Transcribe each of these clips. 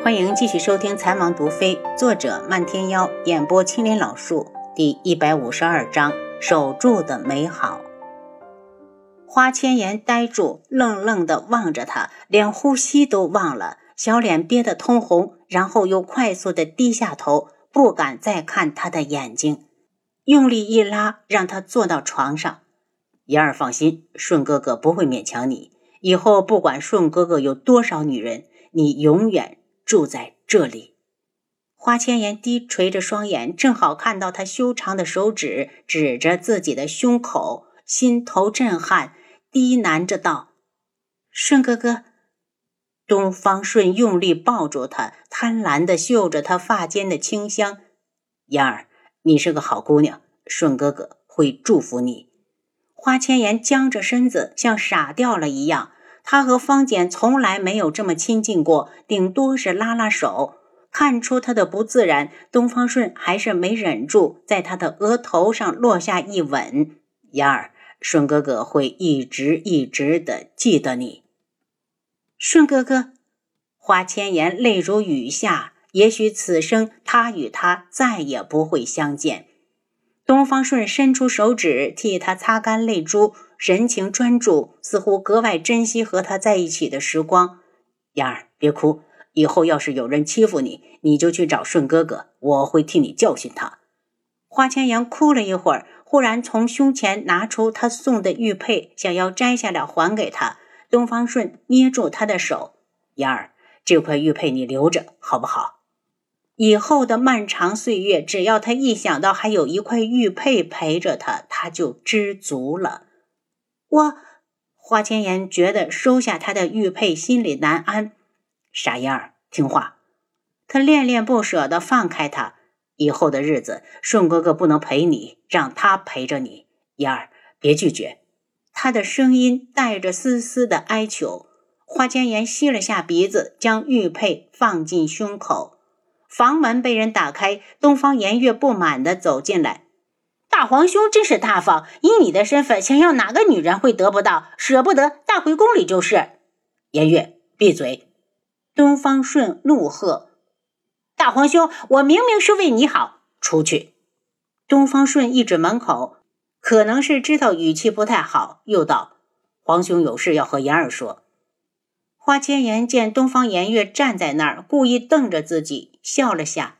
欢迎继续收听《残王毒妃》，作者漫天妖，演播青莲老树，第一百五十二章：守住的美好。花千颜呆住，愣愣的望着他，连呼吸都忘了，小脸憋得通红，然后又快速的低下头，不敢再看他的眼睛，用力一拉，让他坐到床上。言儿放心，顺哥哥不会勉强你。以后不管顺哥哥有多少女人，你永远住在这里。花千颜低垂着双眼，正好看到他修长的手指指着自己的胸口，心头震撼，低喃着道：“顺哥哥。”东方顺用力抱住他，贪婪地嗅着他发间的清香。言儿，你是个好姑娘，顺哥哥会祝福你。花千颜僵着身子，像傻掉了一样。他和方简从来没有这么亲近过，顶多是拉拉手。看出他的不自然，东方顺还是没忍住，在他的额头上落下一吻。妍儿，顺哥哥会一直一直的记得你。顺哥哥，花千颜泪如雨下。也许此生他与他再也不会相见。东方顺伸出手指替他擦干泪珠，神情专注，似乎格外珍惜和他在一起的时光。燕儿，别哭，以后要是有人欺负你，你就去找顺哥哥，我会替你教训他。花千阳哭了一会儿，忽然从胸前拿出他送的玉佩，想要摘下来还给他。东方顺捏住他的手，燕儿，这块玉佩你留着，好不好？以后的漫长岁月，只要他一想到还有一块玉佩陪着他，他就知足了。我花千颜觉得收下他的玉佩心里难安。傻燕儿，听话。他恋恋不舍地放开他。以后的日子，顺哥哥不能陪你，让他陪着你。燕儿，别拒绝。他的声音带着丝丝的哀求。花千颜吸了下鼻子，将玉佩放进胸口。房门被人打开，东方颜月不满地走进来。大皇兄真是大方，以你的身份，想要哪个女人会得不到？舍不得带回宫里就是。颜月，闭嘴！东方顺怒喝：“大皇兄，我明明是为你好，出去！”东方顺一指门口，可能是知道语气不太好，又道：“皇兄有事要和言儿说。”花千颜见东方颜月站在那儿，故意瞪着自己，笑了下。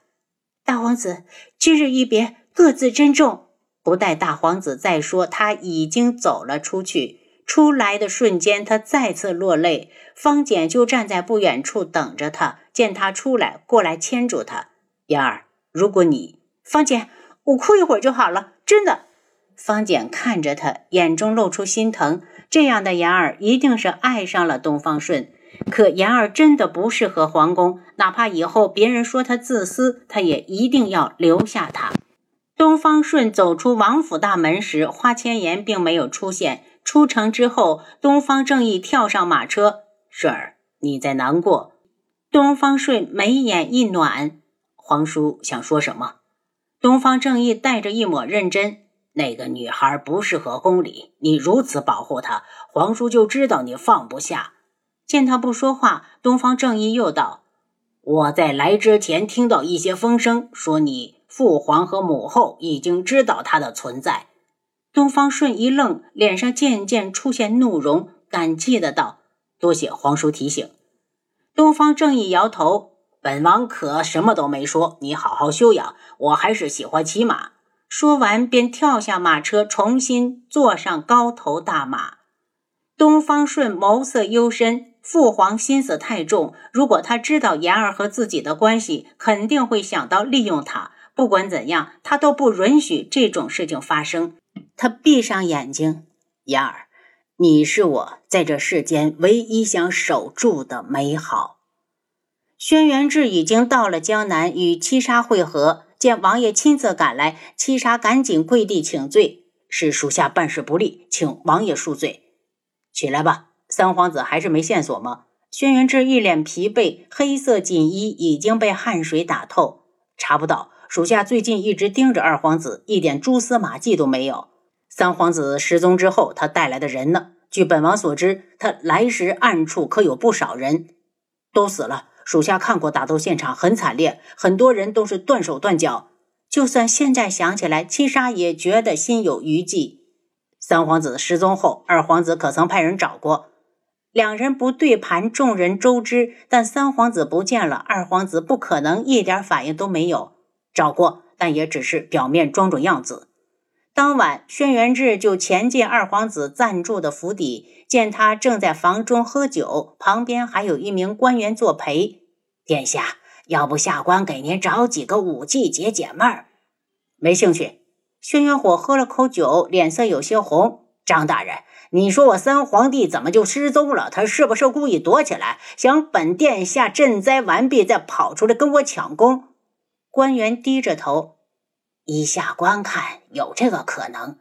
大皇子，今日一别，各自珍重。不待大皇子再说，他已经走了出去。出来的瞬间，他再次落泪。方简就站在不远处等着他，见他出来，过来牵住他。妍儿，如果你……方简，我哭一会儿就好了，真的。方简看着他，眼中露出心疼。这样的妍儿，一定是爱上了东方顺。可妍儿真的不适合皇宫，哪怕以后别人说她自私，她也一定要留下她。东方顺走出王府大门时，花千颜并没有出现。出城之后，东方正义跳上马车：“顺儿，你在难过？”东方顺眉眼一暖：“皇叔想说什么？”东方正义带着一抹认真：“那个女孩不适合宫里，你如此保护她，皇叔就知道你放不下。”见他不说话，东方正义又道：“我在来之前听到一些风声，说你父皇和母后已经知道他的存在。”东方顺一愣，脸上渐渐出现怒容，感激的道：“多谢皇叔提醒。”东方正义摇头：“本王可什么都没说，你好好休养。我还是喜欢骑马。”说完便跳下马车，重新坐上高头大马。东方顺眸色幽深。父皇心思太重，如果他知道言儿和自己的关系，肯定会想到利用他。不管怎样，他都不允许这种事情发生。他闭上眼睛，妍儿，你是我在这世间唯一想守住的美好。轩辕志已经到了江南，与七杀会合。见王爷亲自赶来，七杀赶紧跪地请罪：“是属下办事不力，请王爷恕罪。起来吧。”三皇子还是没线索吗？轩辕志一脸疲惫，黑色锦衣已经被汗水打透。查不到，属下最近一直盯着二皇子，一点蛛丝马迹都没有。三皇子失踪之后，他带来的人呢？据本王所知，他来时暗处可有不少人，都死了。属下看过打斗现场，很惨烈，很多人都是断手断脚。就算现在想起来，七杀也觉得心有余悸。三皇子失踪后，二皇子可曾派人找过？两人不对盘，众人周知。但三皇子不见了，二皇子不可能一点反应都没有。找过，但也只是表面装装样子。当晚，轩辕志就前进二皇子暂住的府邸，见他正在房中喝酒，旁边还有一名官员作陪。殿下，要不下官给您找几个武技解解闷儿？没兴趣。轩辕火喝了口酒，脸色有些红。张大人，你说我三皇帝怎么就失踪了？他是不是故意躲起来，想本殿下赈灾完毕再跑出来跟我抢功？官员低着头。依下观看，有这个可能。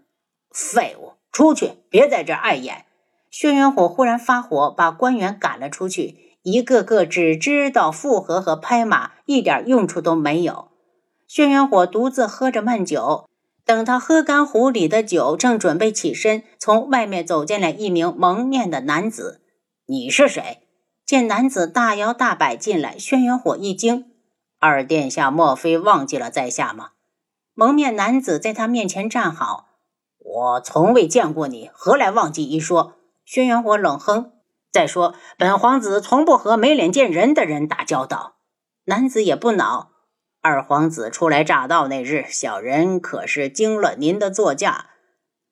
废物，出去！别在这碍眼。轩辕火忽然发火，把官员赶了出去。一个个只知道附和和拍马，一点用处都没有。轩辕火独自喝着闷酒，等他喝干壶里的酒，正准备起身，从外面走进来一名蒙面的男子。你是谁？见男子大摇大摆进来，轩辕火一惊：二殿下莫非忘记了在下吗？蒙面男子在他面前站好，我从未见过你，何来忘记一说？轩辕火冷哼。再说，本皇子从不和没脸见人的人打交道。男子也不恼。二皇子初来乍到那日，小人可是惊了您的座驾。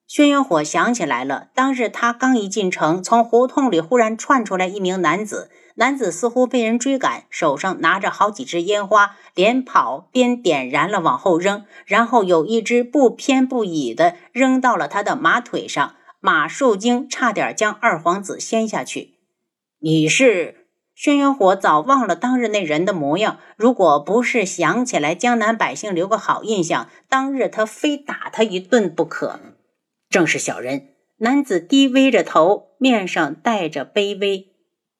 轩辕火想起来了，当日他刚一进城，从胡同里忽然窜出来一名男子。男子似乎被人追赶，手上拿着好几支烟花，连跑边点燃了往后扔，然后有一只不偏不倚的扔到了他的马腿上，马受惊，差点将二皇子掀下去。你是轩辕火，早忘了当日那人的模样。如果不是想起来江南百姓留个好印象，当日他非打他一顿不可。正是小人。男子低微着头，面上带着卑微。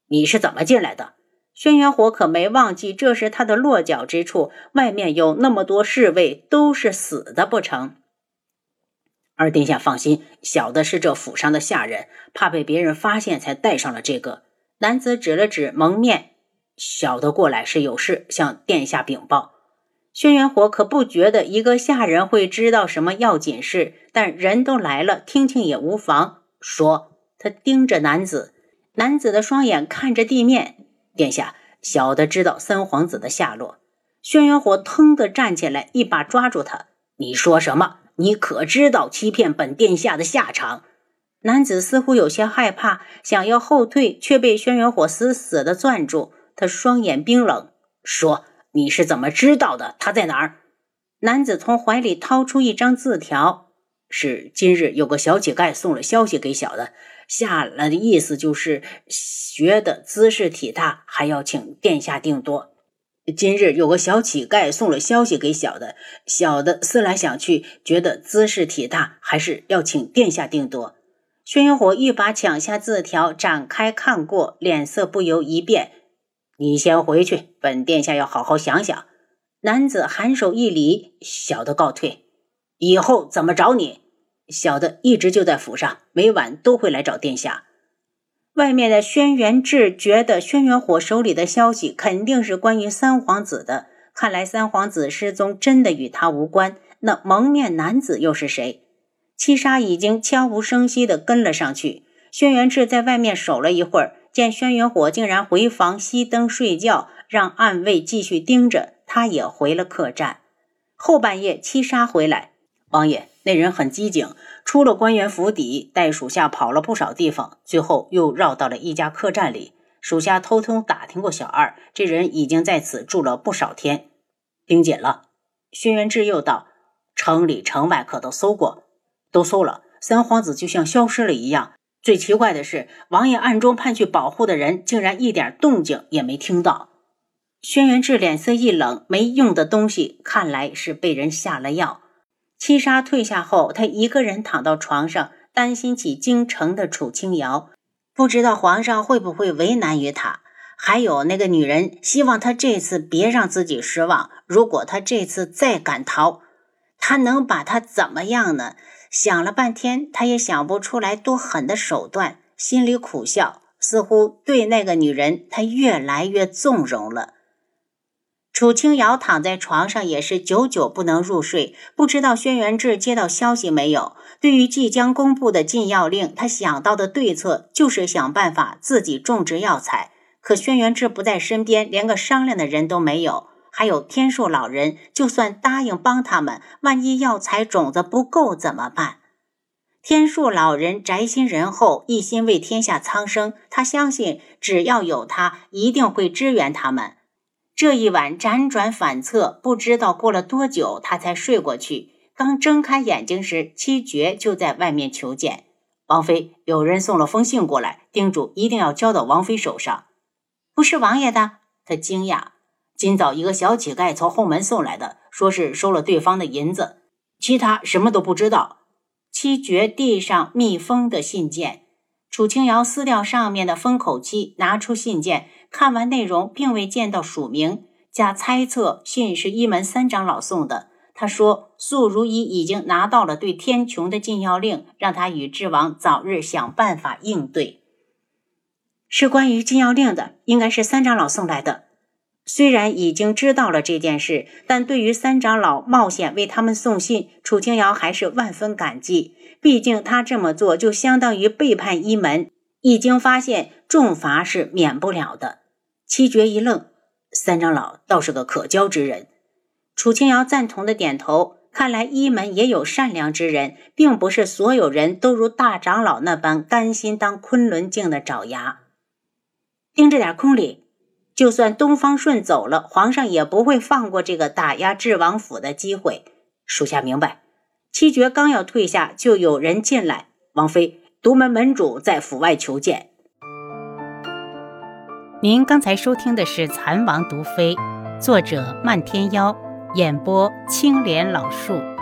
你是怎么进来的？轩辕火可没忘记，这是他的落脚之处。外面有那么多侍卫，都是死的不成？二殿下放心，小的是这府上的下人，怕被别人发现，才带上了这个。男子指了指蒙面，小的过来是有事向殿下禀报。轩辕火可不觉得一个下人会知道什么要紧事，但人都来了，听听也无妨。说，他盯着男子。男子的双眼看着地面，殿下，小的知道三皇子的下落。轩辕火腾地站起来，一把抓住他。你说什么？你可知道欺骗本殿下的下场？男子似乎有些害怕，想要后退，却被轩辕火死死地攥住。他双眼冰冷，说：“你是怎么知道的？他在哪儿？”男子从怀里掏出一张字条，是今日有个小乞丐送了消息给小的。下来的意思就是学的姿势体大，还要请殿下定夺。今日有个小乞丐送了消息给小的，小的思来想去，觉得姿势体大，还是要请殿下定夺。轩辕火一把抢下字条，展开看过，脸色不由一变。你先回去，本殿下要好好想想。男子颔首一礼，小的告退。以后怎么找你？小的一直就在府上，每晚都会来找殿下。外面的轩辕志觉得轩辕火手里的消息肯定是关于三皇子的，看来三皇子失踪真的与他无关。那蒙面男子又是谁？七杀已经悄无声息地跟了上去。轩辕志在外面守了一会儿，见轩辕火竟然回房熄灯睡觉，让暗卫继续盯着，他也回了客栈。后半夜，七杀回来，王爷。那人很机警，出了官员府邸，带属下跑了不少地方，最后又绕到了一家客栈里。属下偷偷打听过小二，这人已经在此住了不少天。盯紧了。轩辕志又道：“城里城外可都搜过？都搜了。三皇子就像消失了一样。最奇怪的是，王爷暗中派去保护的人，竟然一点动静也没听到。”轩辕志脸色一冷，没用的东西，看来是被人下了药。七杀退下后，他一个人躺到床上，担心起京城的楚清瑶，不知道皇上会不会为难于他。还有那个女人，希望他这次别让自己失望。如果他这次再敢逃，他能把他怎么样呢？想了半天，他也想不出来多狠的手段，心里苦笑。似乎对那个女人他越来越纵容了。楚清瑶躺在床上也是久久不能入睡，不知道轩辕志接到消息没有。对于即将公布的禁药令，他想到的对策就是想办法自己种植药材。可轩辕志不在身边，连个商量的人都没有。还有天树老人，就算答应帮他们，万一药材种子不够怎么办？天树老人宅心仁厚，一心为天下苍生，他相信只要有他，一定会支援他们。这一晚辗转反侧，不知道过了多久，他才睡过去。刚睁开眼睛时，七绝就在外面求见王妃。有人送了封信过来，叮嘱一定要交到王妃手上。不是王爷的，他惊讶。今早一个小乞丐从后门送来的，说是收了对方的银子，其他什么都不知道。七绝递上密封的信件，楚清瑶撕掉上面的封口漆，拿出信件。看完内容，并未见到署名，假猜测信是一门三长老送的。他说：“素如意已经拿到了对天穹的禁药令，让他与智王早日想办法应对。”是关于禁药令的，应该是三长老送来的。虽然已经知道了这件事，但对于三长老冒险为他们送信，楚清瑶还是万分感激。毕竟他这么做就相当于背叛一门，已经发现重罚是免不了的。七绝一愣，三长老倒是个可交之人。楚清瑶赞同的点头，看来一门也有善良之人，并不是所有人都如大长老那般甘心当昆仑镜的爪牙。盯着点空里，就算东方顺走了，皇上也不会放过这个打压智王府的机会。属下明白。七绝刚要退下，就有人进来。王妃，独门门主在府外求见。您刚才收听的是《蚕王毒妃》，作者漫天妖，演播青莲老树。